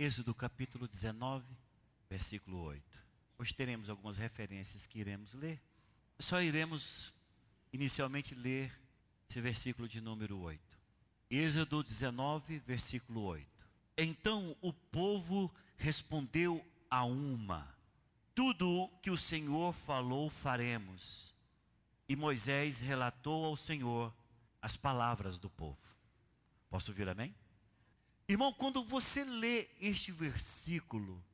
Êxodo capítulo 19, versículo 8. Hoje teremos algumas referências que iremos ler. Só iremos inicialmente ler esse versículo de número 8. Êxodo 19, versículo 8. Então o povo respondeu a uma: Tudo que o Senhor falou faremos. E Moisés relatou ao Senhor as palavras do povo. Posso ouvir amém? Irmão, quando você lê este versículo,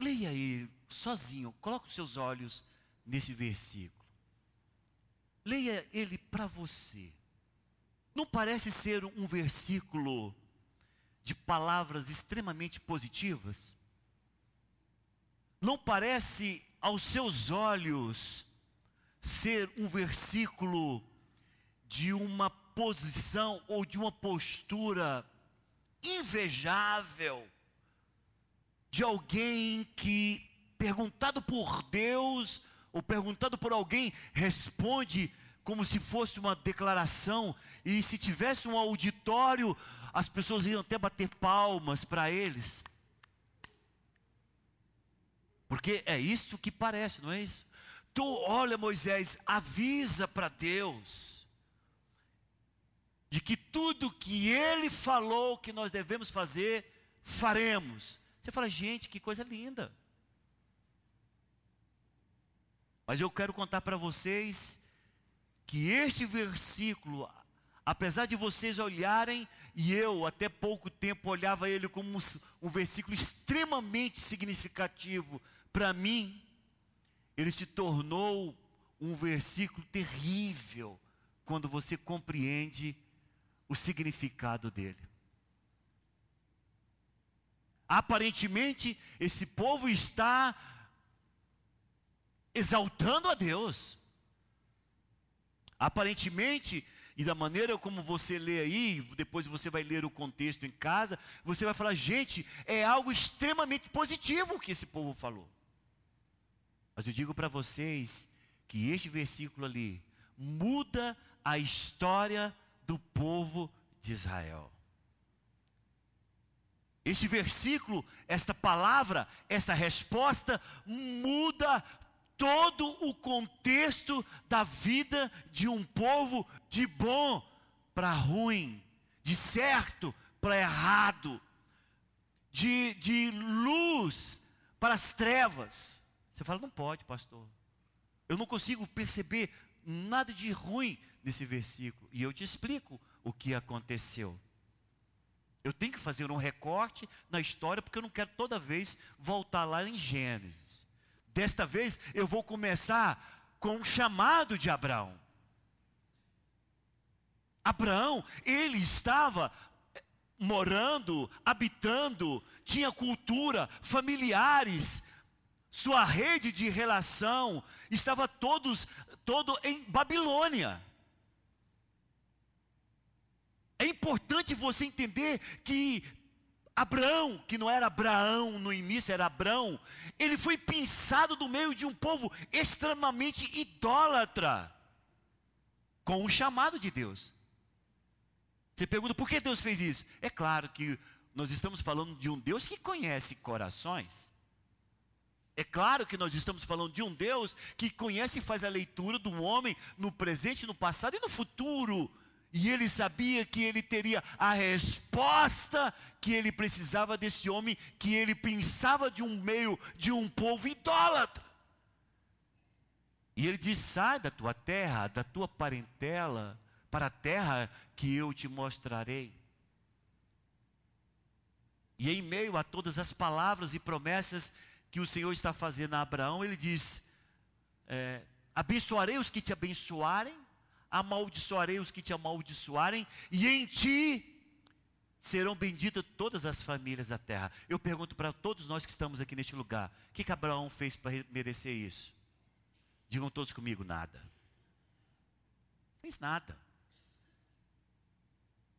leia aí sozinho, coloque os seus olhos nesse versículo. Leia ele para você. Não parece ser um versículo de palavras extremamente positivas? Não parece aos seus olhos ser um versículo de uma posição ou de uma postura invejável de alguém que, perguntado por Deus, ou perguntado por alguém, responde como se fosse uma declaração, e se tivesse um auditório, as pessoas iam até bater palmas para eles. Porque é isso que parece, não é isso? Tu, olha, Moisés, avisa para Deus de que tudo que ele falou que nós devemos fazer, faremos. Você fala, gente, que coisa linda. Mas eu quero contar para vocês que este versículo, apesar de vocês olharem, e eu até pouco tempo olhava ele como um, um versículo extremamente significativo para mim, ele se tornou um versículo terrível quando você compreende o significado dele. Aparentemente, esse povo está exaltando a Deus. Aparentemente, e da maneira como você lê aí, depois você vai ler o contexto em casa, você vai falar, gente, é algo extremamente positivo que esse povo falou. Mas eu digo para vocês que este versículo ali muda a história do povo de Israel. Este versículo, esta palavra, esta resposta muda todo o contexto da vida de um povo de bom para ruim, de certo para errado, de, de luz para as trevas. Você fala, não pode, pastor. Eu não consigo perceber nada de ruim nesse versículo. E eu te explico o que aconteceu. Eu tenho que fazer um recorte na história, porque eu não quero toda vez voltar lá em Gênesis. Desta vez eu vou começar com o chamado de Abraão. Abraão, ele estava eh, morando, habitando, tinha cultura, familiares, sua rede de relação estava todos todo em Babilônia. É importante você entender que Abraão, que não era Abraão no início, era Abraão, ele foi pensado no meio de um povo extremamente idólatra, com o chamado de Deus. Você pergunta por que Deus fez isso? É claro que nós estamos falando de um Deus que conhece corações. É claro que nós estamos falando de um Deus que conhece e faz a leitura do homem no presente, no passado e no futuro. E ele sabia que ele teria a resposta que ele precisava desse homem, que ele pensava de um meio, de um povo idólatra. E ele diz: sai da tua terra, da tua parentela, para a terra que eu te mostrarei. E em meio a todas as palavras e promessas que o Senhor está fazendo a Abraão, ele diz: é, abençoarei os que te abençoarem, amaldiçoarei os que te amaldiçoarem, e em ti serão benditas todas as famílias da terra. Eu pergunto para todos nós que estamos aqui neste lugar: o que, que Abraão fez para merecer isso? Digam todos comigo: nada. Fez nada.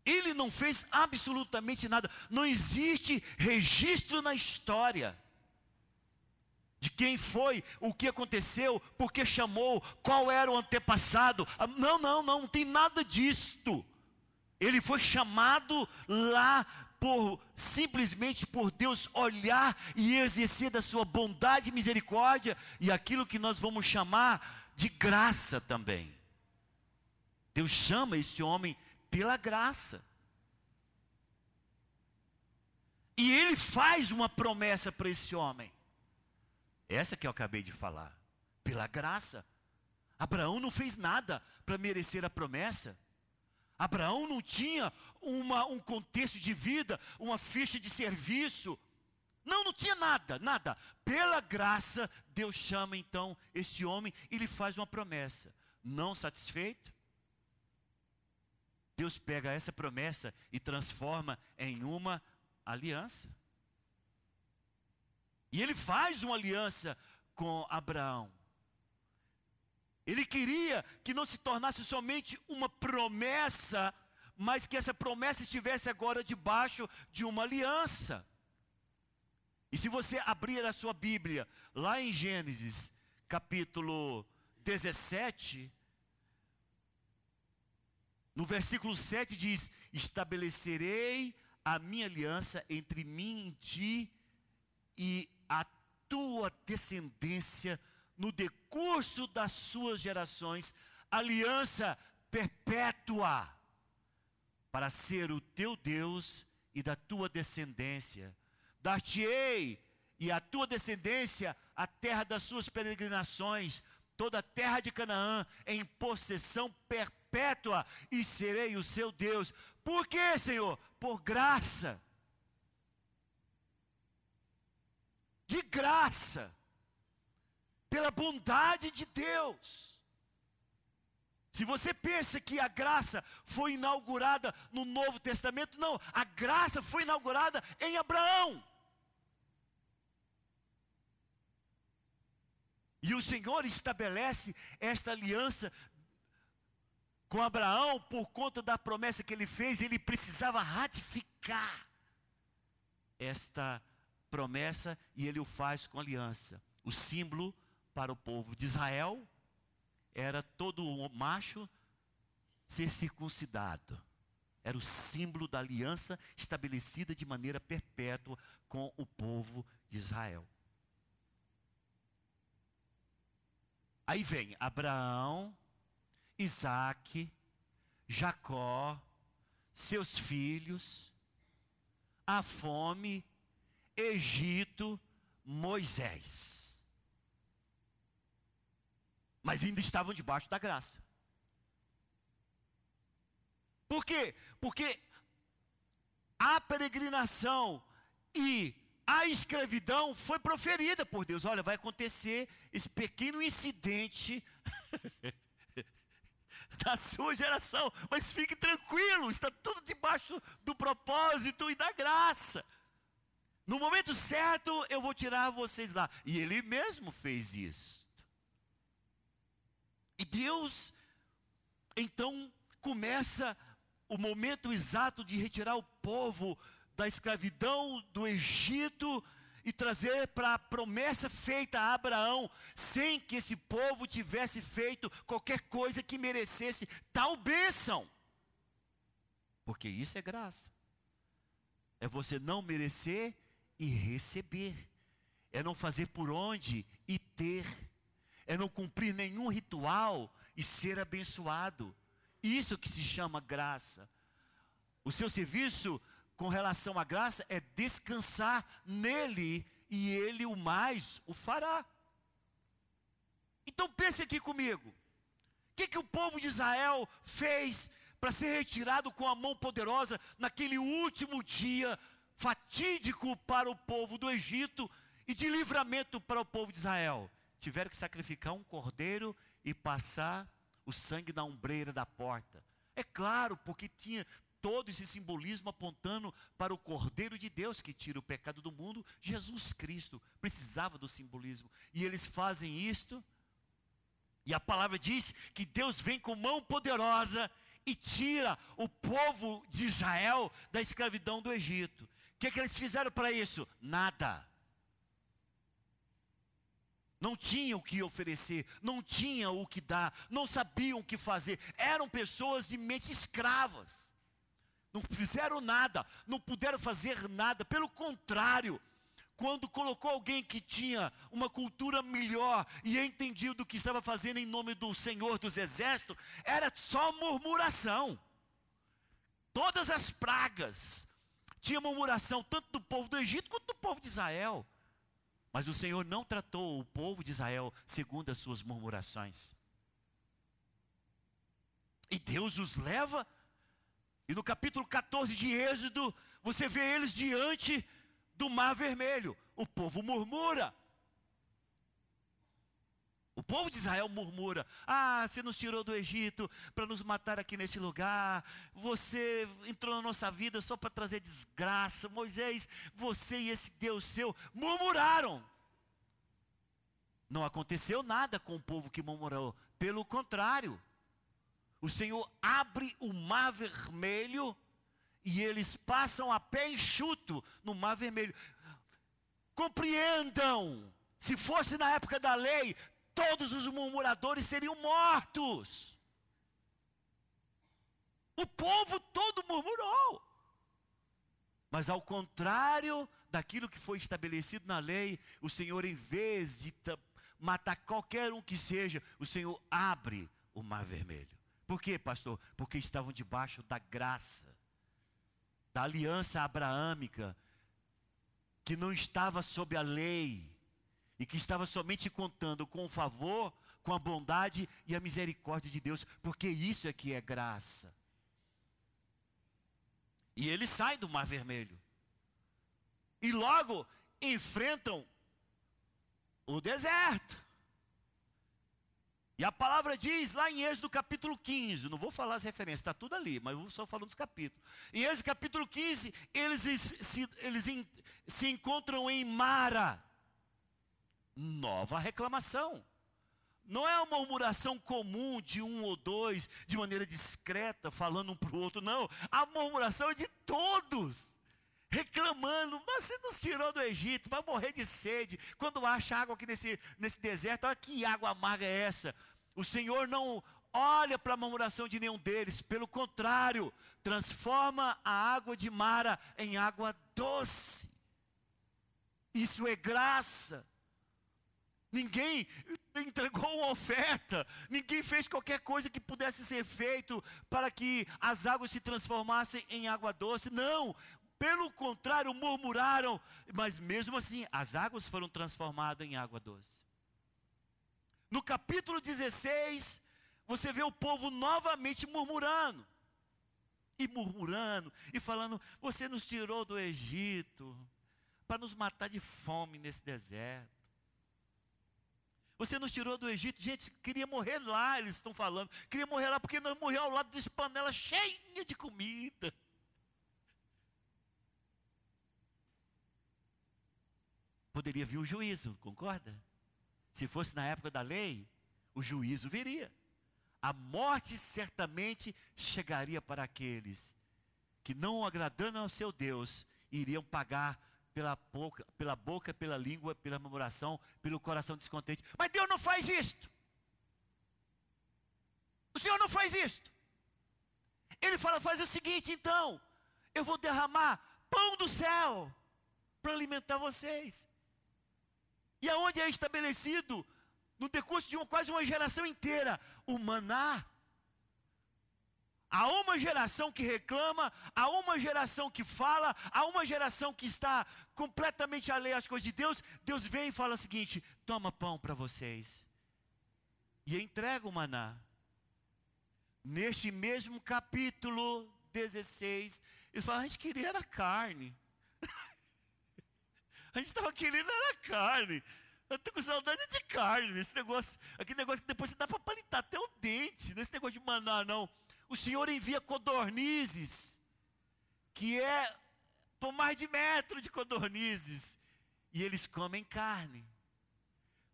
Ele não fez absolutamente nada. Não existe registro na história de quem foi, o que aconteceu, por que chamou, qual era o antepassado. Ah, não, não, não, não tem nada disto. Ele foi chamado lá por simplesmente por Deus olhar e exercer da sua bondade e misericórdia e aquilo que nós vamos chamar de graça também. Deus chama esse homem pela graça. E ele faz uma promessa para esse homem. Essa que eu acabei de falar. Pela graça. Abraão não fez nada para merecer a promessa. Abraão não tinha uma, um contexto de vida, uma ficha de serviço. Não, não tinha nada, nada. Pela graça, Deus chama então esse homem e lhe faz uma promessa. Não satisfeito, Deus pega essa promessa e transforma em uma aliança. E ele faz uma aliança com Abraão. Ele queria que não se tornasse somente uma promessa, mas que essa promessa estivesse agora debaixo de uma aliança. E se você abrir a sua Bíblia, lá em Gênesis, capítulo 17, no versículo 7 diz: Estabelecerei a minha aliança entre mim e ti e a tua descendência no decurso das suas gerações, aliança perpétua, para ser o teu Deus e da tua descendência. Dar-te-ei e a tua descendência a terra das suas peregrinações, toda a terra de Canaã, em possessão perpétua, e serei o seu Deus. Por quê, Senhor? Por graça. De graça pela bondade de Deus. Se você pensa que a graça foi inaugurada no Novo Testamento, não, a graça foi inaugurada em Abraão. E o Senhor estabelece esta aliança com Abraão por conta da promessa que ele fez, ele precisava ratificar esta promessa e ele o faz com aliança. O símbolo para o povo de Israel era todo macho ser circuncidado. Era o símbolo da aliança estabelecida de maneira perpétua com o povo de Israel. Aí vem Abraão, Isaac, Jacó, seus filhos, a fome, Egito, Moisés mas ainda estavam debaixo da graça. Por quê? Porque a peregrinação e a escravidão foi proferida por Deus. Olha, vai acontecer esse pequeno incidente na sua geração, mas fique tranquilo, está tudo debaixo do propósito e da graça. No momento certo, eu vou tirar vocês lá. E ele mesmo fez isso. E Deus, então, começa o momento exato de retirar o povo da escravidão do Egito e trazer para a promessa feita a Abraão, sem que esse povo tivesse feito qualquer coisa que merecesse tal bênção. Porque isso é graça. É você não merecer e receber. É não fazer por onde e ter é não cumprir nenhum ritual e ser abençoado. Isso que se chama graça. O seu serviço com relação à graça é descansar nele e ele o mais o fará. Então pense aqui comigo. O que, que o povo de Israel fez para ser retirado com a mão poderosa naquele último dia fatídico para o povo do Egito e de livramento para o povo de Israel? tiveram que sacrificar um cordeiro e passar o sangue na ombreira da porta. É claro, porque tinha todo esse simbolismo apontando para o Cordeiro de Deus que tira o pecado do mundo, Jesus Cristo. Precisava do simbolismo. E eles fazem isto. E a palavra diz que Deus vem com mão poderosa e tira o povo de Israel da escravidão do Egito. Que, é que eles fizeram para isso? Nada não tinham o que oferecer, não tinham o que dar, não sabiam o que fazer, eram pessoas de mente escravas. Não fizeram nada, não puderam fazer nada, pelo contrário, quando colocou alguém que tinha uma cultura melhor e entendia do que estava fazendo em nome do Senhor dos Exércitos, era só murmuração. Todas as pragas, tinha murmuração tanto do povo do Egito quanto do povo de Israel. Mas o Senhor não tratou o povo de Israel segundo as suas murmurações. E Deus os leva, e no capítulo 14 de Êxodo, você vê eles diante do mar vermelho. O povo murmura. O povo de Israel murmura: Ah, você nos tirou do Egito para nos matar aqui nesse lugar. Você entrou na nossa vida só para trazer desgraça. Moisés, você e esse Deus seu murmuraram. Não aconteceu nada com o povo que murmurou. Pelo contrário, o Senhor abre o mar vermelho e eles passam a pé enxuto no mar vermelho. Compreendam, se fosse na época da lei, todos os murmuradores seriam mortos. O povo todo murmurou. Mas ao contrário daquilo que foi estabelecido na lei, o Senhor, em vez de matar qualquer um que seja, o Senhor abre o mar vermelho. Por quê, pastor? Porque estavam debaixo da graça, da aliança abraâmica, que não estava sob a lei, e que estava somente contando com o favor, com a bondade e a misericórdia de Deus, porque isso é que é graça. E ele sai do Mar Vermelho. E logo enfrentam o deserto. E a palavra diz lá em Êxodo capítulo 15, não vou falar as referências, está tudo ali, mas eu vou só falando dos capítulos. Em Êxodo capítulo 15, eles se, eles se encontram em Mara nova reclamação. Não é uma murmuração comum de um ou dois, de maneira discreta, falando um para o outro, não. A murmuração é de todos, reclamando, mas você nos tirou do Egito, vai morrer de sede. Quando acha água aqui nesse, nesse deserto, olha que água amarga é essa. O Senhor não olha para a murmuração de nenhum deles, pelo contrário, transforma a água de Mara em água doce. Isso é graça. Ninguém entregou uma oferta, ninguém fez qualquer coisa que pudesse ser feito para que as águas se transformassem em água doce. Não, pelo contrário, murmuraram, mas mesmo assim, as águas foram transformadas em água doce. No capítulo 16, você vê o povo novamente murmurando. E murmurando, e falando: Você nos tirou do Egito para nos matar de fome nesse deserto. Você nos tirou do Egito, gente, queria morrer lá, eles estão falando. Queria morrer lá porque nós morremos ao lado de panela cheia de comida. Poderia vir o juízo, concorda? Se fosse na época da lei, o juízo viria. A morte certamente chegaria para aqueles que, não agradando ao seu Deus, iriam pagar pela boca, pela boca, pela língua, pela murmuração, pelo coração descontente. Mas Deus não faz isto. O Senhor não faz isto. Ele fala: faz o seguinte, então, eu vou derramar pão do céu para alimentar vocês. E aonde é estabelecido, no decurso de uma, quase uma geração inteira, o maná Há uma geração que reclama, há uma geração que fala, há uma geração que está completamente alheia às coisas de Deus. Deus vem e fala o seguinte: toma pão para vocês. E entrega o maná. Neste mesmo capítulo 16, eles falam: a gente queria era carne. a gente estava querendo era carne. Eu estou com saudade de carne, nesse negócio. Aquele negócio que depois você dá para palitar até o dente. Nesse negócio de maná, não o Senhor envia codornizes, que é por mais de metro de codornizes, e eles comem carne.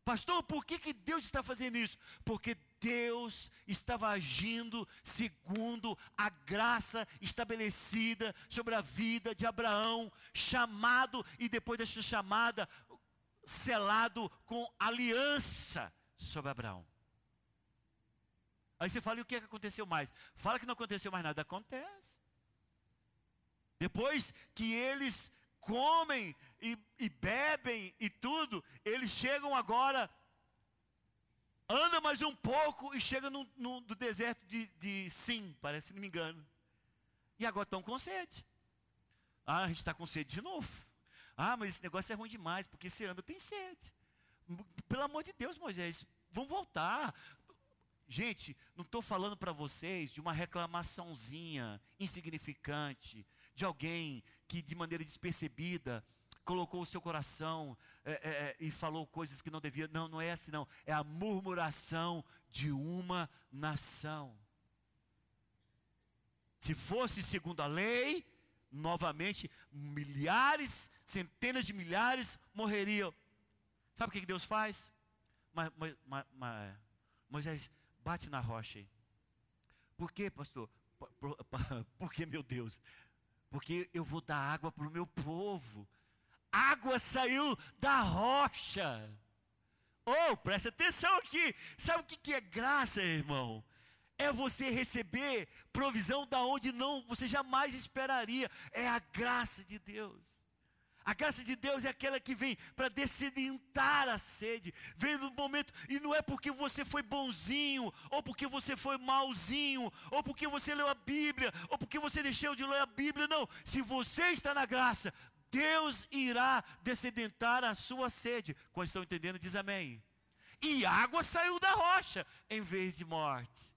Pastor, por que, que Deus está fazendo isso? Porque Deus estava agindo segundo a graça estabelecida sobre a vida de Abraão, chamado e depois dessa chamada, selado com aliança sobre Abraão. Aí você fala, e o que, é que aconteceu mais? Fala que não aconteceu mais nada. Acontece. Depois que eles comem e, e bebem e tudo, eles chegam agora, anda mais um pouco e chega no, no, no deserto de, de Sim, parece, se não me engano. E agora estão com sede. Ah, a gente está com sede de novo. Ah, mas esse negócio é ruim demais, porque você anda tem sede. Pelo amor de Deus, Moisés, vamos voltar. Gente, não estou falando para vocês de uma reclamaçãozinha insignificante, de alguém que de maneira despercebida colocou o seu coração é, é, e falou coisas que não devia. Não, não é assim, não. É a murmuração de uma nação. Se fosse segundo a lei, novamente, milhares, centenas de milhares morreriam. Sabe o que Deus faz? Mas, mas, mas, Moisés, bate na rocha. Por quê, pastor? Por que, meu Deus? Porque eu vou dar água para o meu povo. Água saiu da rocha. Oh, presta atenção aqui. Sabe o que é graça, irmão? É você receber provisão da onde não você jamais esperaria. É a graça de Deus. A graça de Deus é aquela que vem para descedentar a sede. Vem no momento, e não é porque você foi bonzinho, ou porque você foi malzinho, ou porque você leu a Bíblia, ou porque você deixou de ler a Bíblia, não. Se você está na graça, Deus irá descedentar a sua sede. Quando estão entendendo, diz amém. E água saiu da rocha em vez de morte.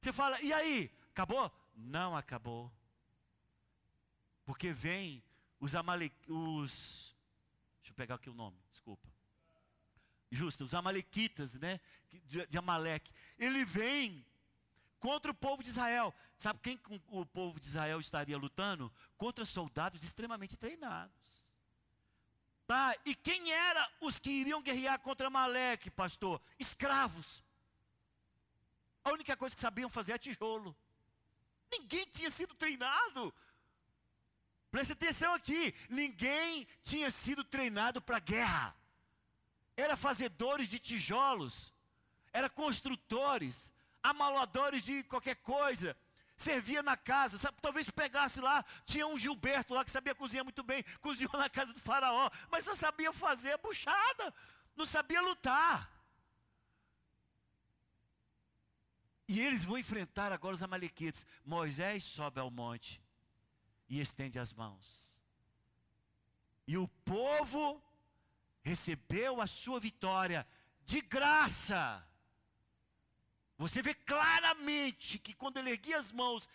Você fala, e aí? Acabou? Não acabou. Porque vem os amalequitas, Deixa eu pegar aqui o nome, desculpa. Justo, os amalequitas, né? De, de Amaleque. Ele vem contra o povo de Israel. Sabe quem o povo de Israel estaria lutando? Contra soldados extremamente treinados. Tá? E quem eram os que iriam guerrear contra Amaleque, pastor? Escravos. A única coisa que sabiam fazer é tijolo. Ninguém tinha sido treinado Preste atenção aqui: ninguém tinha sido treinado para guerra. Era fazedores de tijolos, era construtores, amaladores de qualquer coisa. Servia na casa, sabe, talvez pegasse lá, tinha um Gilberto lá que sabia cozinhar muito bem, cozinhou na casa do faraó, mas não sabia fazer a buchada, não sabia lutar. E eles vão enfrentar agora os amalequites. Moisés sobe ao monte e estende as mãos. E o povo recebeu a sua vitória de graça. Você vê claramente que quando ele erguia as mãos,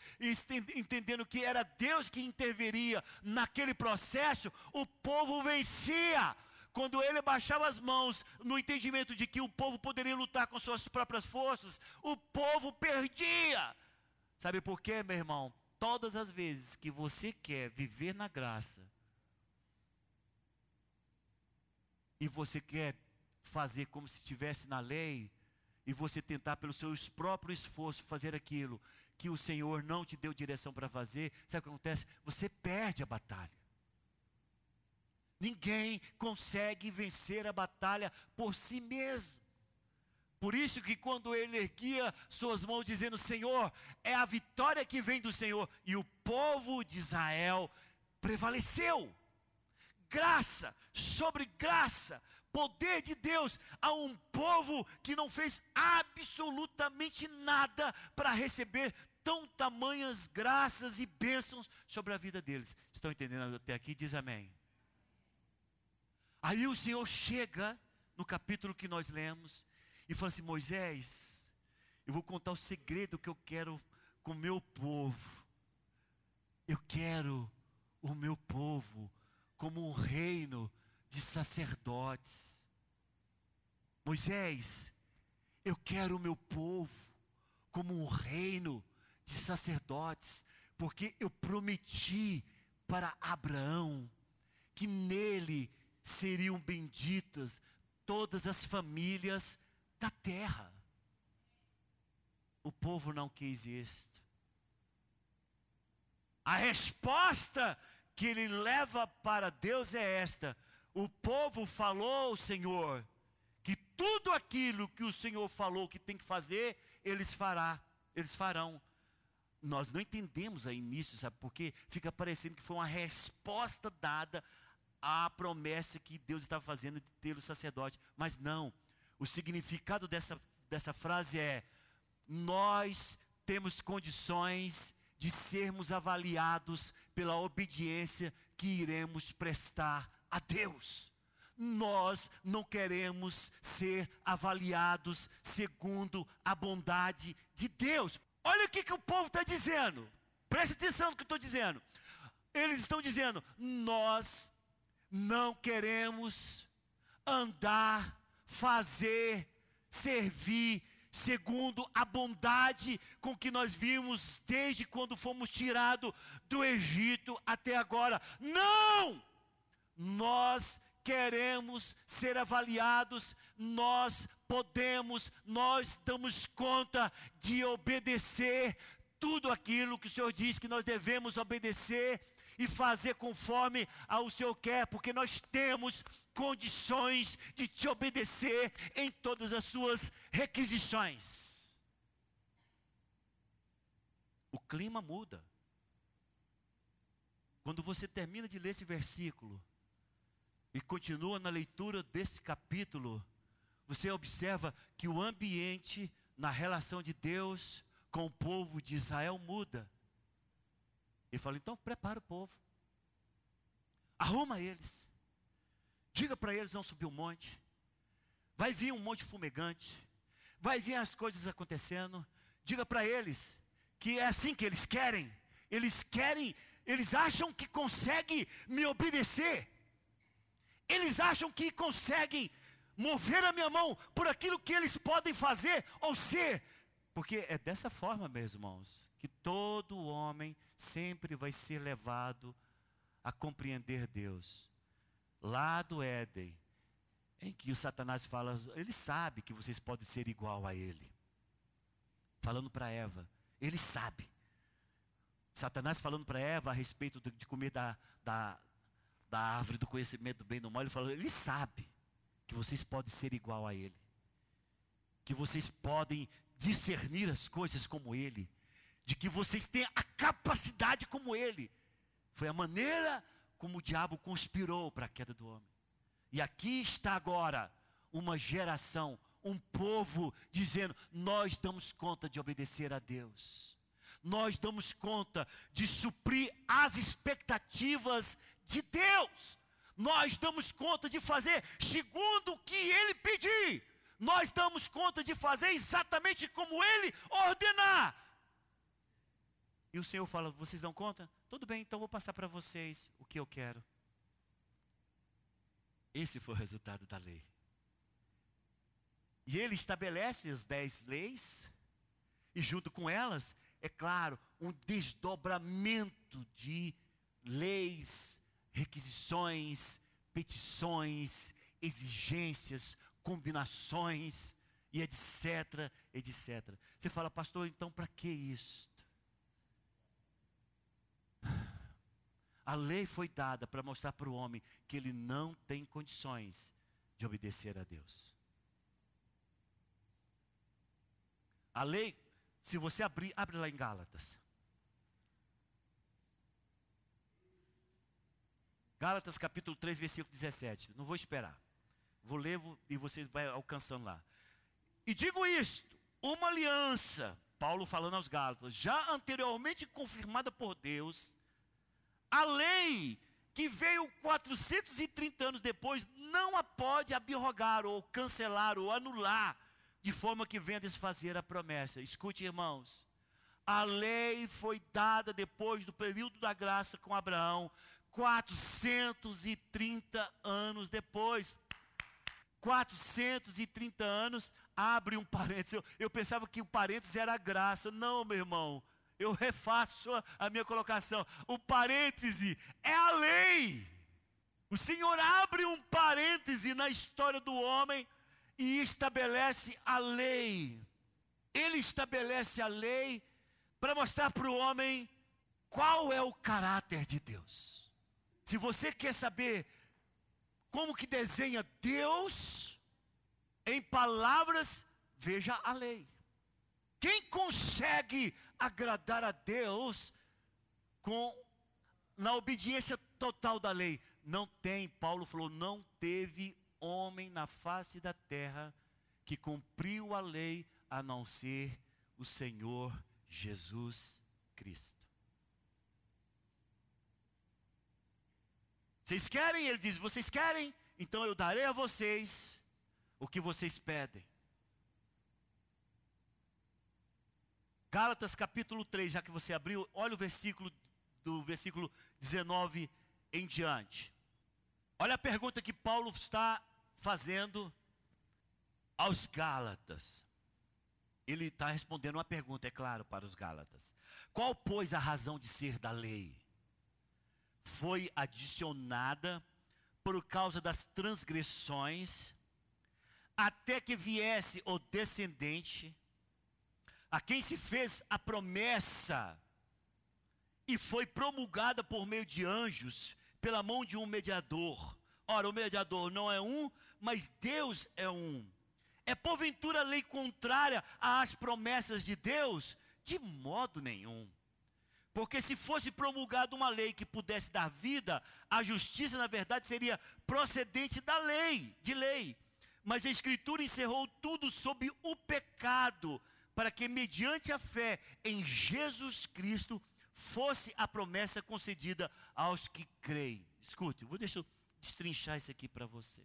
entendendo que era Deus que interveria naquele processo, o povo vencia. Quando ele baixava as mãos no entendimento de que o povo poderia lutar com suas próprias forças, o povo perdia. Sabe por quê, meu irmão? Todas as vezes que você quer viver na graça, e você quer fazer como se estivesse na lei, e você tentar pelo seu próprio esforço fazer aquilo que o Senhor não te deu direção para fazer, sabe o que acontece? Você perde a batalha. Ninguém consegue vencer a batalha por si mesmo. Por isso que quando ele erguia suas mãos dizendo: "Senhor, é a vitória que vem do Senhor", e o povo de Israel prevaleceu. Graça sobre graça, poder de Deus a um povo que não fez absolutamente nada para receber tão tamanhas graças e bênçãos sobre a vida deles. Estão entendendo até aqui? Diz amém. Aí o Senhor chega no capítulo que nós lemos e fala assim: Moisés, eu vou contar o segredo que eu quero com o meu povo. Eu quero o meu povo como um reino de sacerdotes. Moisés, eu quero o meu povo como um reino de sacerdotes, porque eu prometi para Abraão que nele seriam benditas todas as famílias da terra. O povo não quis isto. A resposta que ele leva para Deus é esta: o povo falou, Senhor, que tudo aquilo que o Senhor falou que tem que fazer, eles fará, eles farão. nós não entendemos a início, sabe? Porque fica parecendo que foi uma resposta dada à promessa que Deus estava fazendo de ter o sacerdote. Mas não. O significado dessa, dessa frase é: nós temos condições de sermos avaliados pela obediência que iremos prestar a Deus. Nós não queremos ser avaliados segundo a bondade de Deus. Olha o que, que o povo está dizendo. Preste atenção no que eu estou dizendo. Eles estão dizendo: nós não queremos andar, fazer, servir segundo a bondade com que nós vimos desde quando fomos tirados do Egito até agora. Não! Nós queremos ser avaliados, nós podemos, nós damos conta de obedecer tudo aquilo que o Senhor diz que nós devemos obedecer e fazer conforme ao Senhor quer, porque nós temos condições de te obedecer em todas as suas requisições. O clima muda. Quando você termina de ler esse versículo e continua na leitura desse capítulo, você observa que o ambiente na relação de Deus com o povo de Israel muda. Ele fala: então prepara o povo, arruma eles, diga para eles não subir um monte, vai vir um monte fumegante, vai vir as coisas acontecendo, diga para eles que é assim que eles querem, eles querem, eles acham que conseguem me obedecer, eles acham que conseguem mover a minha mão por aquilo que eles podem fazer ou ser, porque é dessa forma, meus irmãos, que todo homem sempre vai ser levado a compreender Deus. Lá do Éden, em que o Satanás fala, ele sabe que vocês podem ser igual a ele. Falando para Eva, ele sabe. Satanás falando para Eva a respeito de comer da, da, da árvore do conhecimento do bem e do mal, ele falou, ele sabe que vocês podem ser igual a ele. Que vocês podem discernir as coisas como ele, de que vocês têm a capacidade como ele. Foi a maneira como o diabo conspirou para a queda do homem. E aqui está agora uma geração, um povo dizendo: Nós damos conta de obedecer a Deus. Nós damos conta de suprir as expectativas de Deus. Nós damos conta de fazer segundo o que Ele pedir nós damos conta de fazer exatamente como Ele ordenar. E o Senhor fala: vocês dão conta? Tudo bem, então vou passar para vocês o que eu quero. Esse foi o resultado da lei. E ele estabelece as dez leis, e junto com elas, é claro, um desdobramento de leis, requisições, petições, exigências, combinações e etc, etc. Você fala, pastor, então para que isso? A lei foi dada para mostrar para o homem que ele não tem condições de obedecer a Deus. A lei, se você abrir, abre lá em Gálatas. Gálatas capítulo 3, versículo 17. Não vou esperar. Vou ler e vocês vão alcançando lá. E digo isto: uma aliança, Paulo falando aos Gálatas, já anteriormente confirmada por Deus, a lei que veio 430 anos depois não a pode abrogar ou cancelar ou anular de forma que venha desfazer a promessa. Escute, irmãos. A lei foi dada depois do período da graça com Abraão, 430 anos depois. 430 anos, abre um parênteses. Eu, eu pensava que o parênteses era graça. Não, meu irmão. Eu refaço a, minha colocação. O parêntese é a lei. O Senhor abre um parêntese na história do homem e estabelece a lei. Ele estabelece a lei para mostrar para o homem qual é o caráter de Deus. Se você quer saber como que desenha Deus em palavras, veja a lei. Quem consegue agradar a Deus com na obediência total da lei. Não tem, Paulo falou, não teve homem na face da terra que cumpriu a lei a não ser o Senhor Jesus Cristo. Vocês querem? Ele diz: Vocês querem? Então eu darei a vocês o que vocês pedem. Gálatas capítulo 3, já que você abriu, olha o versículo do versículo 19 em diante. Olha a pergunta que Paulo está fazendo aos Gálatas. Ele está respondendo uma pergunta, é claro, para os Gálatas. Qual, pois, a razão de ser da lei? Foi adicionada por causa das transgressões, até que viesse o descendente, a quem se fez a promessa, e foi promulgada por meio de anjos, pela mão de um mediador. Ora, o mediador não é um, mas Deus é um. É porventura lei contrária às promessas de Deus? De modo nenhum. Porque se fosse promulgada uma lei que pudesse dar vida, a justiça, na verdade, seria procedente da lei, de lei. Mas a Escritura encerrou tudo sob o pecado, para que, mediante a fé em Jesus Cristo, fosse a promessa concedida aos que creem. Escute, vou deixar eu destrinchar isso aqui para você.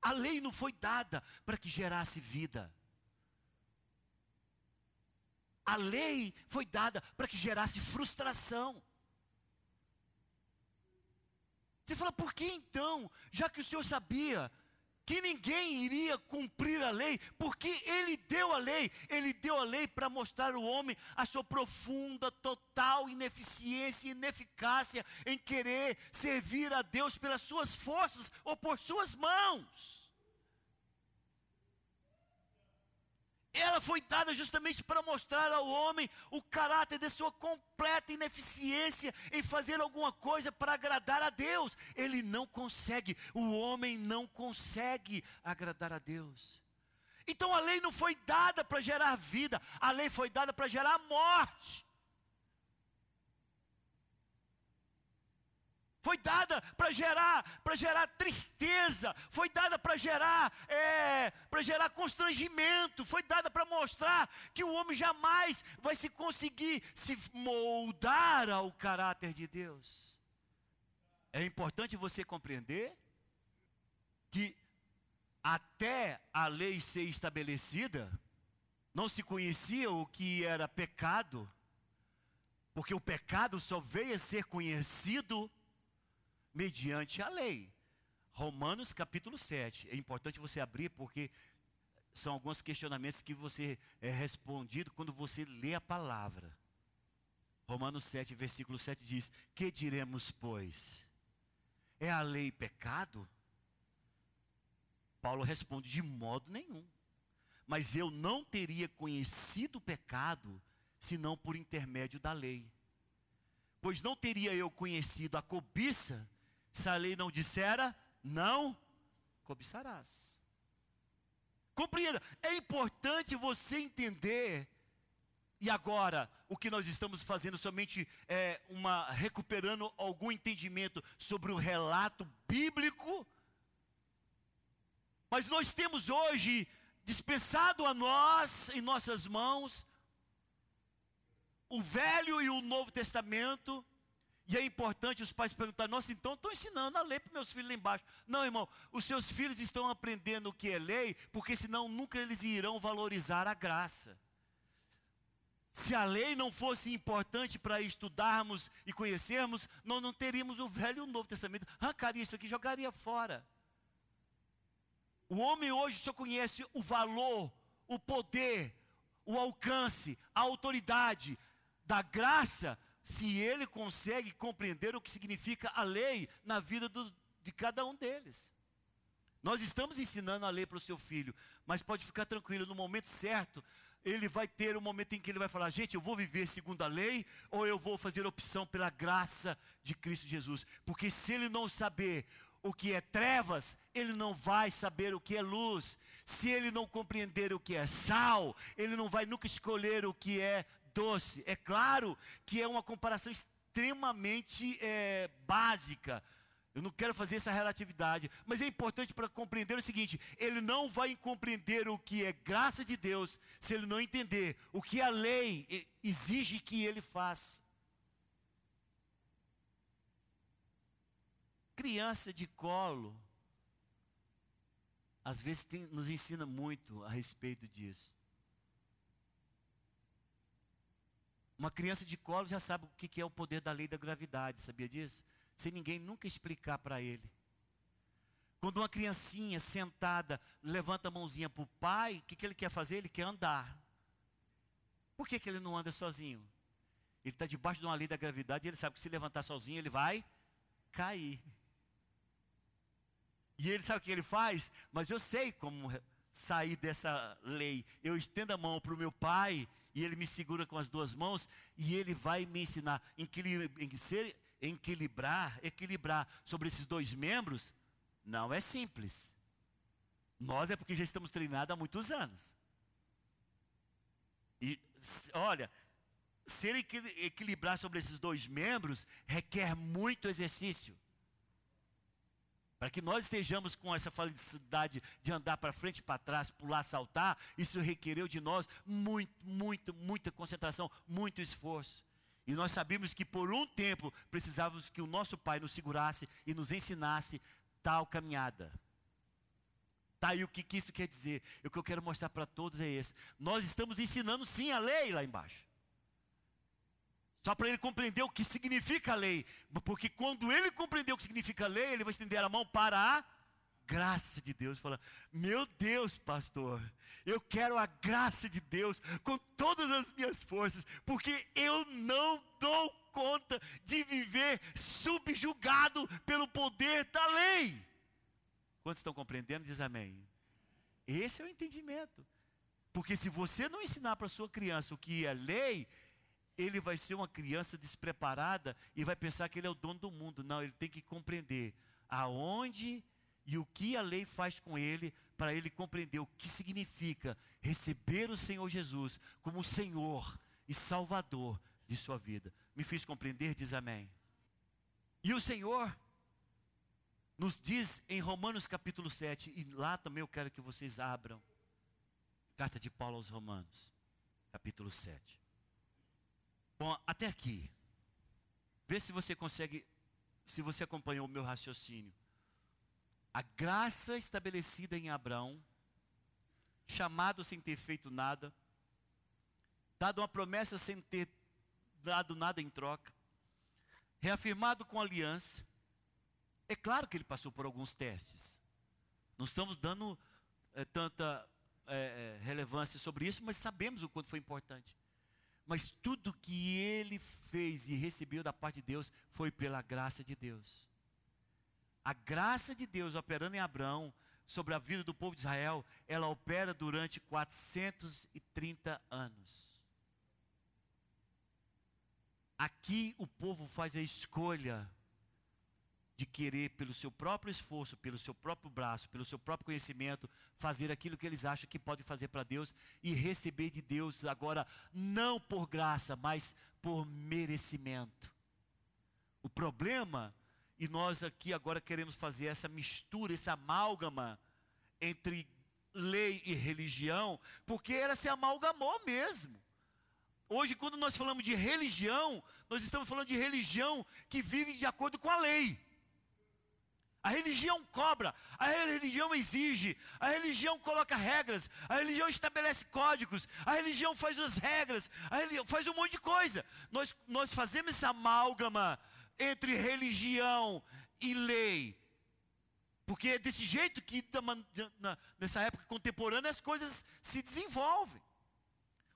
A lei não foi dada para que gerasse vida. A lei foi dada para que gerasse frustração. Você fala, por que então? Já que o Senhor sabia que ninguém iria cumprir a lei, porque Ele deu a lei, Ele deu a lei para mostrar ao homem a sua profunda, total ineficiência e ineficácia em querer servir a Deus pelas suas forças ou por suas mãos. Ela foi dada justamente para mostrar ao homem o caráter de sua completa ineficiência em fazer alguma coisa para agradar a Deus. Ele não consegue, o homem não consegue agradar a Deus. Então a lei não foi dada para gerar vida, a lei foi dada para gerar morte. Foi dada para gerar, para gerar tristeza, foi dada para gerar, é, para gerar constrangimento, foi dada para mostrar que o homem jamais vai se conseguir se moldar ao caráter de Deus. É importante você compreender que até a lei ser estabelecida, não se conhecia o que era pecado, porque o pecado só veio a ser conhecido mediante a lei. Romanos capítulo 7. É importante você abrir porque são alguns questionamentos que você é respondido quando você lê a palavra. Romanos 7, versículo 7 diz: Que diremos, pois? É a lei pecado? Paulo responde: De modo nenhum. Mas eu não teria conhecido o pecado senão por intermédio da lei. Pois não teria eu conhecido a cobiça se a lei não dissera, não cobiçarás. Compreenda, é importante você entender. E agora, o que nós estamos fazendo somente é uma recuperando algum entendimento sobre o relato bíblico. Mas nós temos hoje dispensado a nós em nossas mãos o Velho e o Novo Testamento e é importante os pais perguntarem, nossa, então estou ensinando a lei para meus filhos lá embaixo. Não, irmão, os seus filhos estão aprendendo o que é lei, porque senão nunca eles irão valorizar a graça. Se a lei não fosse importante para estudarmos e conhecermos, nós não teríamos o Velho e o Novo Testamento. Arrancaria isso aqui, jogaria fora. O homem hoje só conhece o valor, o poder, o alcance, a autoridade da graça se ele consegue compreender o que significa a lei na vida do, de cada um deles. Nós estamos ensinando a lei para o seu filho, mas pode ficar tranquilo, no momento certo, ele vai ter um momento em que ele vai falar: gente, eu vou viver segundo a lei, ou eu vou fazer opção pela graça de Cristo Jesus. Porque se ele não saber o que é trevas, ele não vai saber o que é luz. Se ele não compreender o que é sal, ele não vai nunca escolher o que é doce. É claro que é uma comparação extremamente é, básica. Eu não quero fazer essa relatividade, mas é importante para compreender o seguinte: ele não vai compreender o que é graça de Deus se ele não entender o que a lei exige que ele faça. Criança de colo, às vezes tem, nos ensina muito a respeito disso. Uma criança de colo já sabe o que é o poder da lei da gravidade, sabia disso? Sem ninguém nunca explicar para ele. Quando uma criancinha sentada levanta a mãozinha para o pai, o que, que ele quer fazer? Ele quer andar. Por que, que ele não anda sozinho? Ele está debaixo de uma lei da gravidade e ele sabe que se levantar sozinho ele vai cair. E ele sabe o que ele faz? Mas eu sei como sair dessa lei. Eu estendo a mão para o meu pai e ele me segura com as duas mãos e ele vai me ensinar ser, equilibrar, equilibrar sobre esses dois membros. Não é simples. Nós é porque já estamos treinados há muitos anos. E olha, ser equilibrar sobre esses dois membros requer muito exercício. Para que nós estejamos com essa felicidade de andar para frente e para trás, pular, saltar, isso requereu de nós muito, muito, muita concentração, muito esforço. E nós sabíamos que por um tempo precisávamos que o nosso Pai nos segurasse e nos ensinasse tal caminhada. Tá aí o que, que isso quer dizer? O que eu quero mostrar para todos é esse. Nós estamos ensinando sim a lei lá embaixo. Só para ele compreender o que significa a lei. Porque quando ele compreender o que significa a lei, ele vai estender a mão para a graça de Deus. Fala, meu Deus, pastor, eu quero a graça de Deus com todas as minhas forças, porque eu não dou conta de viver subjugado pelo poder da lei. Quantos estão compreendendo? Diz amém. Esse é o entendimento. Porque se você não ensinar para sua criança o que é lei, ele vai ser uma criança despreparada e vai pensar que ele é o dono do mundo. Não, ele tem que compreender aonde e o que a lei faz com ele, para ele compreender o que significa receber o Senhor Jesus como Senhor e Salvador de sua vida. Me fiz compreender? Diz amém. E o Senhor nos diz em Romanos capítulo 7, e lá também eu quero que vocês abram, carta de Paulo aos Romanos, capítulo 7. Bom, até aqui. Vê se você consegue, se você acompanhou o meu raciocínio. A graça estabelecida em Abraão, chamado sem ter feito nada, dado uma promessa sem ter dado nada em troca, reafirmado com aliança. É claro que ele passou por alguns testes. Não estamos dando é, tanta é, relevância sobre isso, mas sabemos o quanto foi importante. Mas tudo que ele fez e recebeu da parte de Deus foi pela graça de Deus. A graça de Deus operando em Abraão sobre a vida do povo de Israel, ela opera durante 430 anos. Aqui o povo faz a escolha de querer, pelo seu próprio esforço, pelo seu próprio braço, pelo seu próprio conhecimento, fazer aquilo que eles acham que pode fazer para Deus e receber de Deus agora, não por graça, mas por merecimento. O problema, e nós aqui agora queremos fazer essa mistura, esse amálgama entre lei e religião, porque ela se amalgamou mesmo. Hoje, quando nós falamos de religião, nós estamos falando de religião que vive de acordo com a lei. A religião cobra, a religião exige, a religião coloca regras, a religião estabelece códigos, a religião faz as regras, a religião faz um monte de coisa. Nós, nós fazemos essa amálgama entre religião e lei. Porque é desse jeito que nessa época contemporânea as coisas se desenvolvem.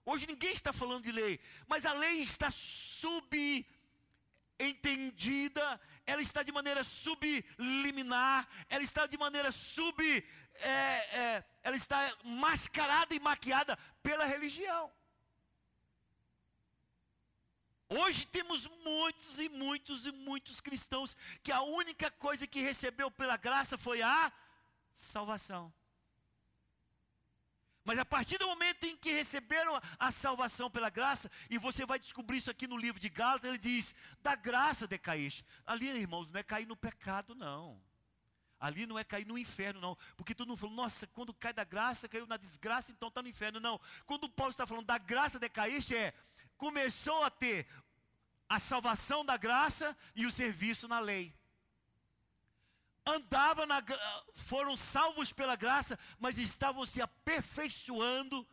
Hoje ninguém está falando de lei, mas a lei está subentendida ela está de maneira subliminar, ela está de maneira sub. É, é, ela está mascarada e maquiada pela religião. Hoje temos muitos e muitos e muitos cristãos que a única coisa que recebeu pela graça foi a salvação. Mas a partir do momento em que receberam a salvação pela graça, e você vai descobrir isso aqui no livro de Gálatas, ele diz: da graça decaíste. Ali, irmãos, não é cair no pecado, não. Ali não é cair no inferno, não. Porque todo mundo falou, nossa, quando cai da graça, caiu na desgraça, então está no inferno. Não. Quando Paulo está falando da graça decaíste, é começou a ter a salvação da graça e o serviço na lei andava na, foram salvos pela graça, mas estavam se aperfeiçoando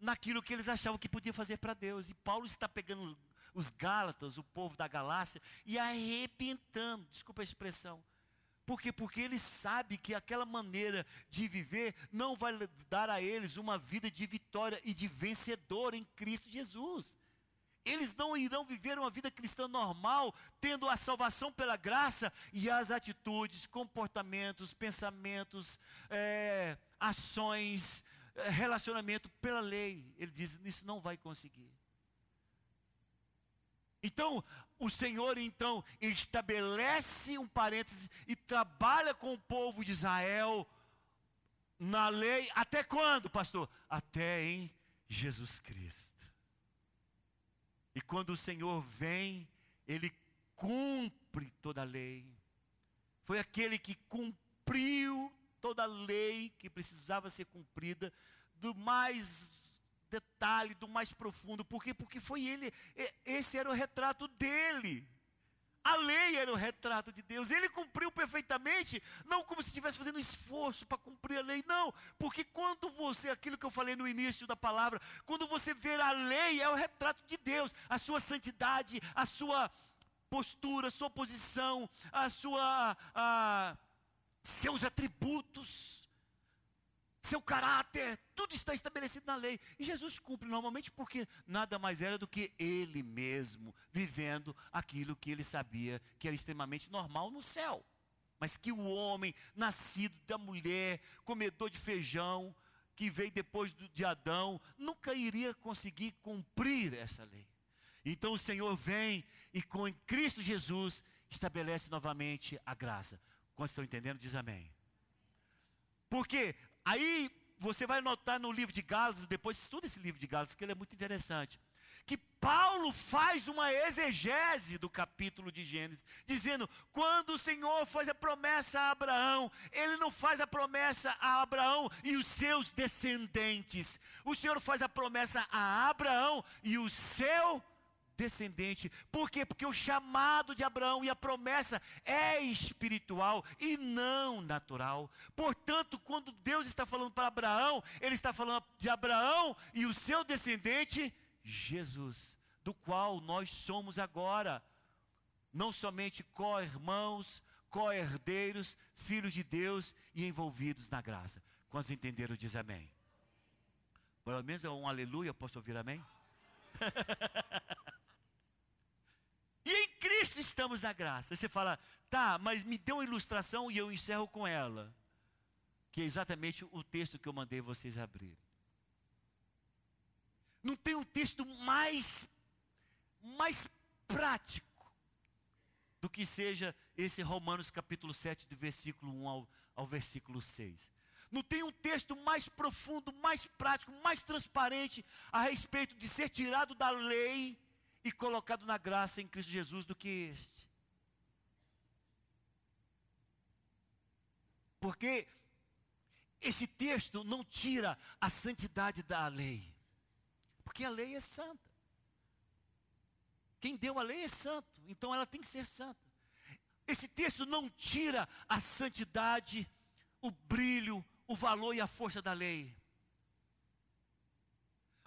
naquilo que eles achavam que podiam fazer para Deus. E Paulo está pegando os Gálatas, o povo da Galácia, e arrebentando, desculpa a expressão. Por quê? Porque ele sabe que aquela maneira de viver não vai dar a eles uma vida de vitória e de vencedor em Cristo Jesus. Eles não irão viver uma vida cristã normal, tendo a salvação pela graça e as atitudes, comportamentos, pensamentos, é, ações, é, relacionamento pela lei. Ele diz: isso não vai conseguir. Então, o Senhor então estabelece um parêntese e trabalha com o povo de Israel na lei até quando, pastor? Até em Jesus Cristo. Quando o Senhor vem, ele cumpre toda a lei. Foi aquele que cumpriu toda a lei que precisava ser cumprida, do mais detalhe, do mais profundo. Por quê? Porque foi ele, esse era o retrato dele. A lei era o retrato de Deus. Ele cumpriu perfeitamente, não como se estivesse fazendo esforço para cumprir a lei, não. Porque quando você, aquilo que eu falei no início da palavra, quando você vê a lei, é o retrato de Deus, a sua santidade, a sua postura, a sua posição, a sua, a, seus atributos seu caráter, tudo está estabelecido na lei. E Jesus cumpre normalmente porque nada mais era do que ele mesmo vivendo aquilo que ele sabia que era extremamente normal no céu. Mas que o homem, nascido da mulher, comedor de feijão, que veio depois de Adão, nunca iria conseguir cumprir essa lei. Então o Senhor vem e com Cristo Jesus estabelece novamente a graça. Quando estão entendendo, diz amém. Porque Aí você vai notar no livro de Gálatas, depois estuda esse livro de Gálatas, que ele é muito interessante. Que Paulo faz uma exegese do capítulo de Gênesis, dizendo: quando o Senhor faz a promessa a Abraão, ele não faz a promessa a Abraão e os seus descendentes. O Senhor faz a promessa a Abraão e o seu descendente. Por quê? Porque o chamado de Abraão e a promessa é espiritual e não natural. Portanto, quando Deus está falando para Abraão, ele está falando de Abraão e o seu descendente, Jesus, do qual nós somos agora, não somente co-irmãos, co-herdeiros, filhos de Deus e envolvidos na graça. Quantos entenderam, diz amém. Pelo menos é um aleluia, posso ouvir amém? E em Cristo estamos na graça. Você fala, tá, mas me dê uma ilustração e eu encerro com ela. Que é exatamente o texto que eu mandei vocês abrirem. Não tem um texto mais, mais prático do que seja esse Romanos capítulo 7, do versículo 1 ao, ao versículo 6. Não tem um texto mais profundo, mais prático, mais transparente a respeito de ser tirado da lei e colocado na graça em Cristo Jesus do que este. Porque esse texto não tira a santidade da lei. Porque a lei é santa. Quem deu a lei é santo, então ela tem que ser santa. Esse texto não tira a santidade, o brilho, o valor e a força da lei.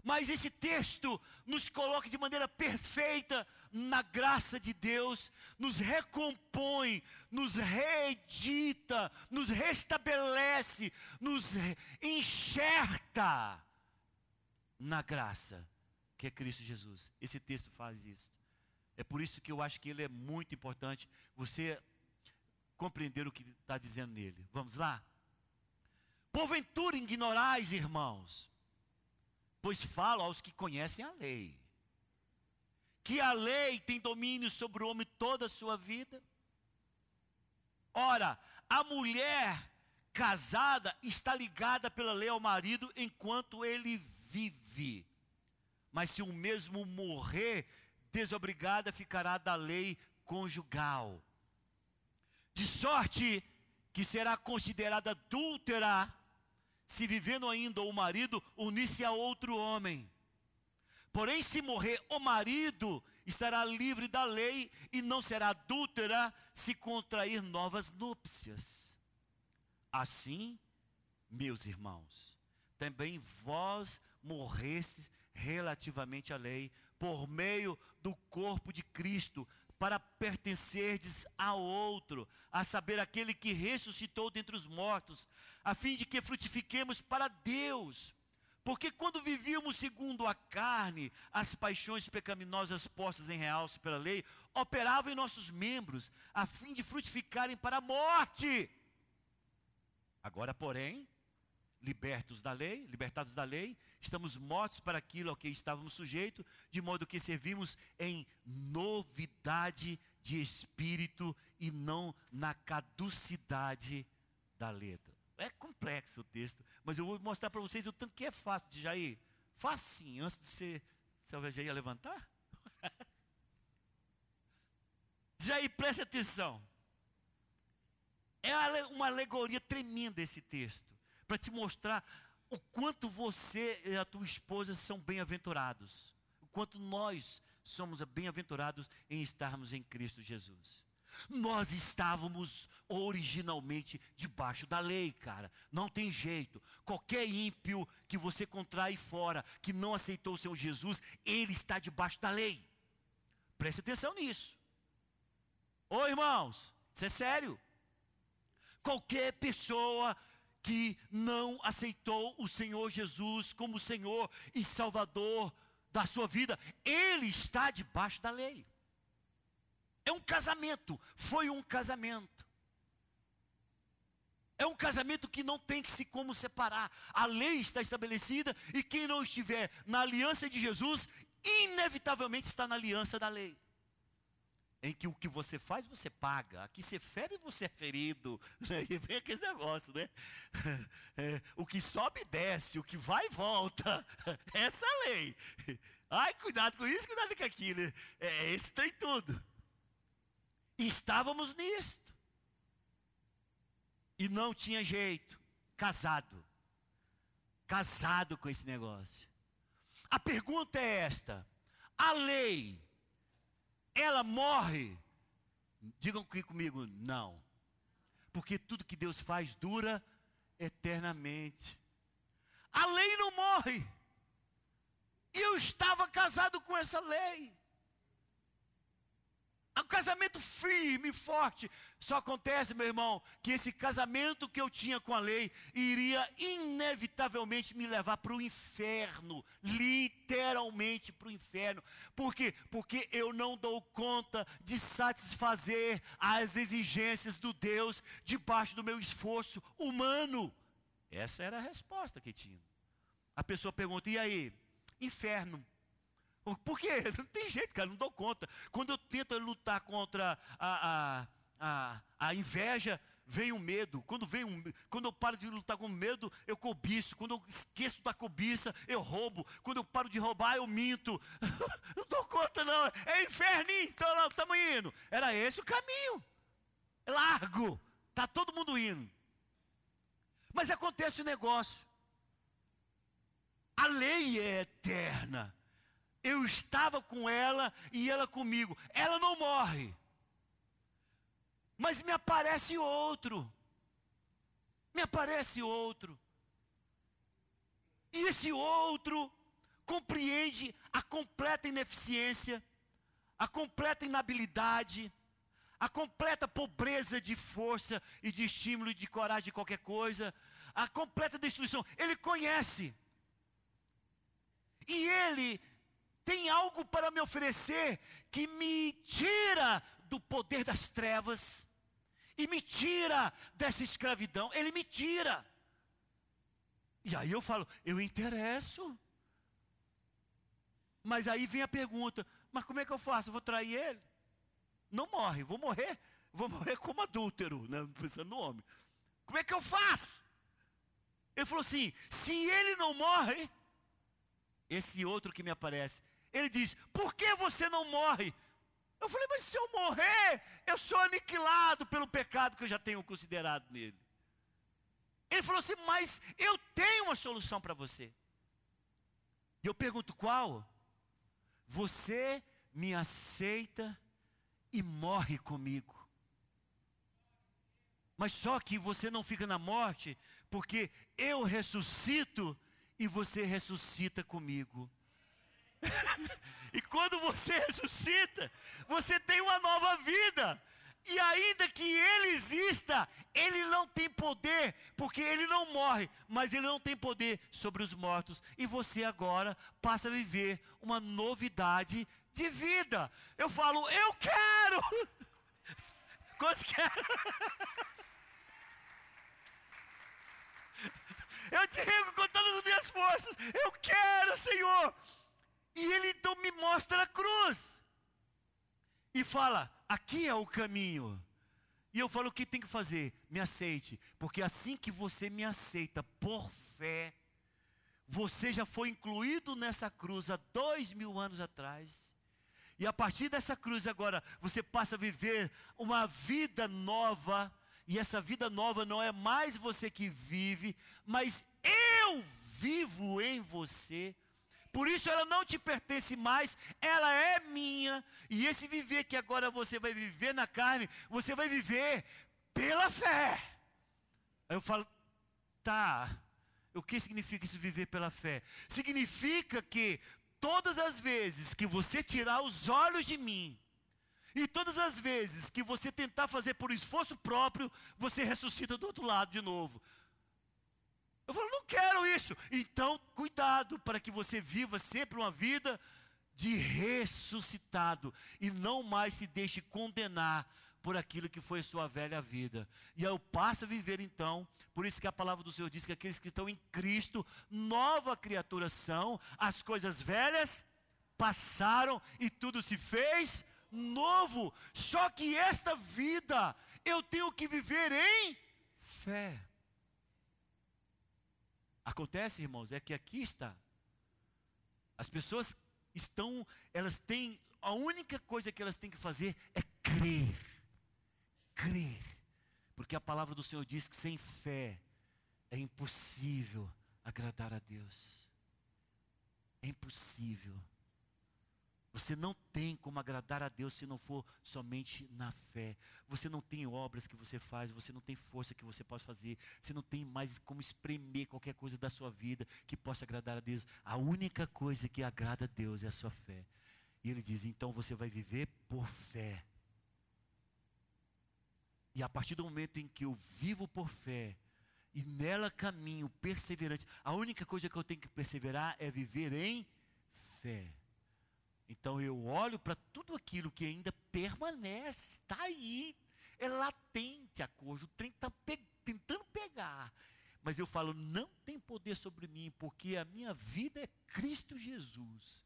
Mas esse texto nos coloca de maneira perfeita na graça de Deus, nos recompõe, nos reedita, nos restabelece, nos enxerta na graça que é Cristo Jesus. Esse texto faz isso. É por isso que eu acho que ele é muito importante você compreender o que está dizendo nele. Vamos lá? Porventura ignorais, irmãos, pois falo aos que conhecem a lei, que a lei tem domínio sobre o homem toda a sua vida? Ora, a mulher casada está ligada pela lei ao marido enquanto ele vive. Mas se o mesmo morrer, desobrigada ficará da lei conjugal. De sorte que será considerada adúltera se vivendo ainda o marido unir-se a outro homem. Porém, se morrer o marido, estará livre da lei e não será adúltera se contrair novas núpcias. Assim, meus irmãos, também vós morrestes relativamente à lei, por meio do corpo de Cristo, para pertencerdes a outro, a saber, aquele que ressuscitou dentre os mortos, a fim de que frutifiquemos para Deus. Porque quando vivíamos segundo a carne, as paixões pecaminosas postas em realce pela lei, operavam em nossos membros, a fim de frutificarem para a morte. Agora, porém, libertos da lei, libertados da lei, estamos mortos para aquilo ao que estávamos sujeitos, de modo que servimos em novidade de espírito e não na caducidade da letra. É complexo o texto, mas eu vou mostrar para vocês o tanto que é fácil de Jair. Facinho, antes de você, você já ia levantar? Jair, preste atenção. É uma alegoria tremenda esse texto, para te mostrar o quanto você e a tua esposa são bem-aventurados, o quanto nós somos bem-aventurados em estarmos em Cristo Jesus. Nós estávamos originalmente debaixo da lei, cara. Não tem jeito. Qualquer ímpio que você contrai fora, que não aceitou o Senhor Jesus, ele está debaixo da lei. Preste atenção nisso. Ô irmãos, isso é sério. Qualquer pessoa que não aceitou o Senhor Jesus como Senhor e Salvador da sua vida, ele está debaixo da lei. É um casamento, foi um casamento. É um casamento que não tem que se como separar. A lei está estabelecida e quem não estiver na aliança de Jesus, inevitavelmente está na aliança da lei. Em que o que você faz, você paga. Aqui você fere, você é ferido. E vem aquele negócio, né? É, o que sobe, desce. O que vai, volta. Essa é lei. Ai, cuidado com isso, cuidado com aquilo. É esse tem tudo. Estávamos nisto. E não tinha jeito. Casado. Casado com esse negócio. A pergunta é esta: a lei, ela morre? Digam aqui comigo, não. Porque tudo que Deus faz dura eternamente. A lei não morre. Eu estava casado com essa lei. Um casamento firme, forte. Só acontece, meu irmão, que esse casamento que eu tinha com a lei iria inevitavelmente me levar para o inferno, literalmente para o inferno. Por quê? Porque eu não dou conta de satisfazer as exigências do Deus debaixo do meu esforço humano. Essa era a resposta que tinha. A pessoa pergunta: e aí? Inferno. Por quê? Não tem jeito, cara, não dou conta. Quando eu tento lutar contra a, a, a, a inveja, vem o medo. Quando, vem um, quando eu paro de lutar com medo, eu cobiço. Quando eu esqueço da cobiça, eu roubo. Quando eu paro de roubar, eu minto. não dou conta, não. É inferninho, então não, estamos indo. Era esse o caminho. É largo. Está todo mundo indo. Mas acontece o um negócio. A lei é eterna. Eu estava com ela e ela comigo. Ela não morre. Mas me aparece outro. Me aparece outro. E esse outro compreende a completa ineficiência, a completa inabilidade, a completa pobreza de força e de estímulo e de coragem de qualquer coisa, a completa destruição. Ele conhece. E ele tem algo para me oferecer que me tira do poder das trevas e me tira dessa escravidão. Ele me tira. E aí eu falo, eu interesso. Mas aí vem a pergunta: Mas como é que eu faço? Eu vou trair ele? Não morre, vou morrer, vou morrer como adúltero, né? pensando no homem. Como é que eu faço? Ele falou assim: se ele não morre, esse outro que me aparece, ele diz: por que você não morre? Eu falei, mas se eu morrer, eu sou aniquilado pelo pecado que eu já tenho considerado nele. Ele falou assim, mas eu tenho uma solução para você. E eu pergunto qual? Você me aceita e morre comigo. Mas só que você não fica na morte, porque eu ressuscito e você ressuscita comigo. e quando você ressuscita, você tem uma nova vida. E ainda que ele exista, ele não tem poder, porque ele não morre, mas ele não tem poder sobre os mortos. E você agora passa a viver uma novidade de vida. Eu falo, eu quero! Quantos querem? Eu digo com todas as minhas forças: Eu quero, Senhor. E Ele então me mostra a cruz. E fala: Aqui é o caminho. E eu falo: O que tem que fazer? Me aceite. Porque assim que você me aceita por fé, você já foi incluído nessa cruz há dois mil anos atrás. E a partir dessa cruz agora, você passa a viver uma vida nova e essa vida nova não é mais você que vive, mas eu vivo em você. Por isso ela não te pertence mais, ela é minha. E esse viver que agora você vai viver na carne, você vai viver pela fé. Aí eu falo, tá. O que significa isso viver pela fé? Significa que todas as vezes que você tirar os olhos de mim, e todas as vezes que você tentar fazer por esforço próprio, você ressuscita do outro lado de novo. Eu falo, não quero isso. Então, cuidado para que você viva sempre uma vida de ressuscitado e não mais se deixe condenar por aquilo que foi sua velha vida. E eu passo a viver então, por isso que a palavra do Senhor diz que aqueles que estão em Cristo, nova criatura são, as coisas velhas passaram e tudo se fez novo. Só que esta vida eu tenho que viver em fé. Acontece, irmãos, é que aqui está. As pessoas estão, elas têm, a única coisa que elas têm que fazer é crer. Crer. Porque a palavra do Senhor diz que sem fé é impossível agradar a Deus. É impossível. Você não tem como agradar a Deus se não for somente na fé. Você não tem obras que você faz, você não tem força que você possa fazer, você não tem mais como espremer qualquer coisa da sua vida que possa agradar a Deus. A única coisa que agrada a Deus é a sua fé. E ele diz: então você vai viver por fé. E a partir do momento em que eu vivo por fé, e nela caminho perseverante, a única coisa que eu tenho que perseverar é viver em fé. Então eu olho para tudo aquilo que ainda permanece, está aí, é latente a coisa, o trem está pe tentando pegar. Mas eu falo, não tem poder sobre mim, porque a minha vida é Cristo Jesus.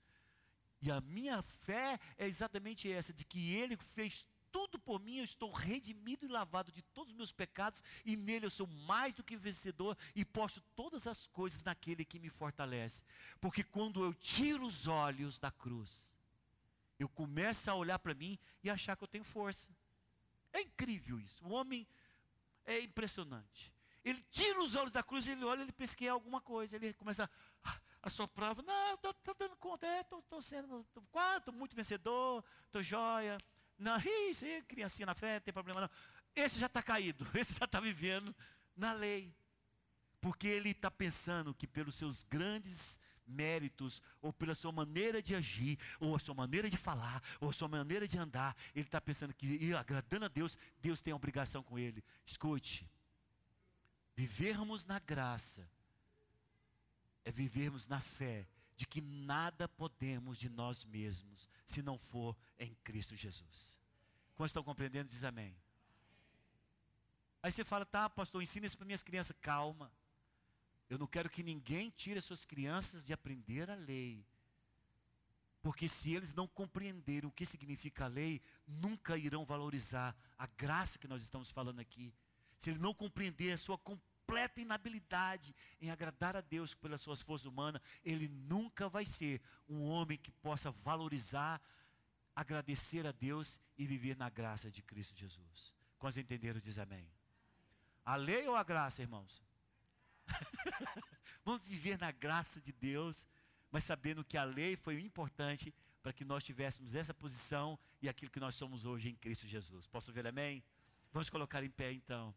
E a minha fé é exatamente essa, de que Ele fez tudo por mim, eu estou redimido e lavado de todos os meus pecados, e nele eu sou mais do que vencedor, e posto todas as coisas naquele que me fortalece. Porque quando eu tiro os olhos da cruz, eu começo a olhar para mim e achar que eu tenho força. É incrível isso. O homem é impressionante. Ele tira os olhos da cruz, ele olha, ele pensa que é alguma coisa. Ele começa a, a soprar. Não, estou dando conta, estou é, sendo, estou muito vencedor, estou joia. Não, isso aí, criancinha na fé, não tem problema não. Esse já está caído, esse já está vivendo na lei. Porque ele está pensando que pelos seus grandes méritos, ou pela sua maneira de agir, ou a sua maneira de falar, ou a sua maneira de andar, ele está pensando que, agradando a Deus, Deus tem obrigação com ele. Escute, vivermos na graça, é vivermos na fé, de que nada podemos de nós mesmos, se não for em Cristo Jesus. Quantos estão compreendendo? Diz amém. Aí você fala, tá, pastor, ensina isso para minhas crianças. Calma. Eu não quero que ninguém tire as suas crianças de aprender a lei. Porque se eles não compreenderem o que significa a lei, nunca irão valorizar a graça que nós estamos falando aqui. Se ele não compreender a sua completa inabilidade em agradar a Deus pelas suas forças humanas, ele nunca vai ser um homem que possa valorizar, agradecer a Deus e viver na graça de Cristo Jesus. Quantos entenderam, diz amém. A lei ou a graça, irmãos? Vamos viver na graça de Deus mas sabendo que a lei foi importante para que nós tivéssemos essa posição e aquilo que nós somos hoje em Cristo Jesus. Posso ver amém? Vamos colocar em pé então.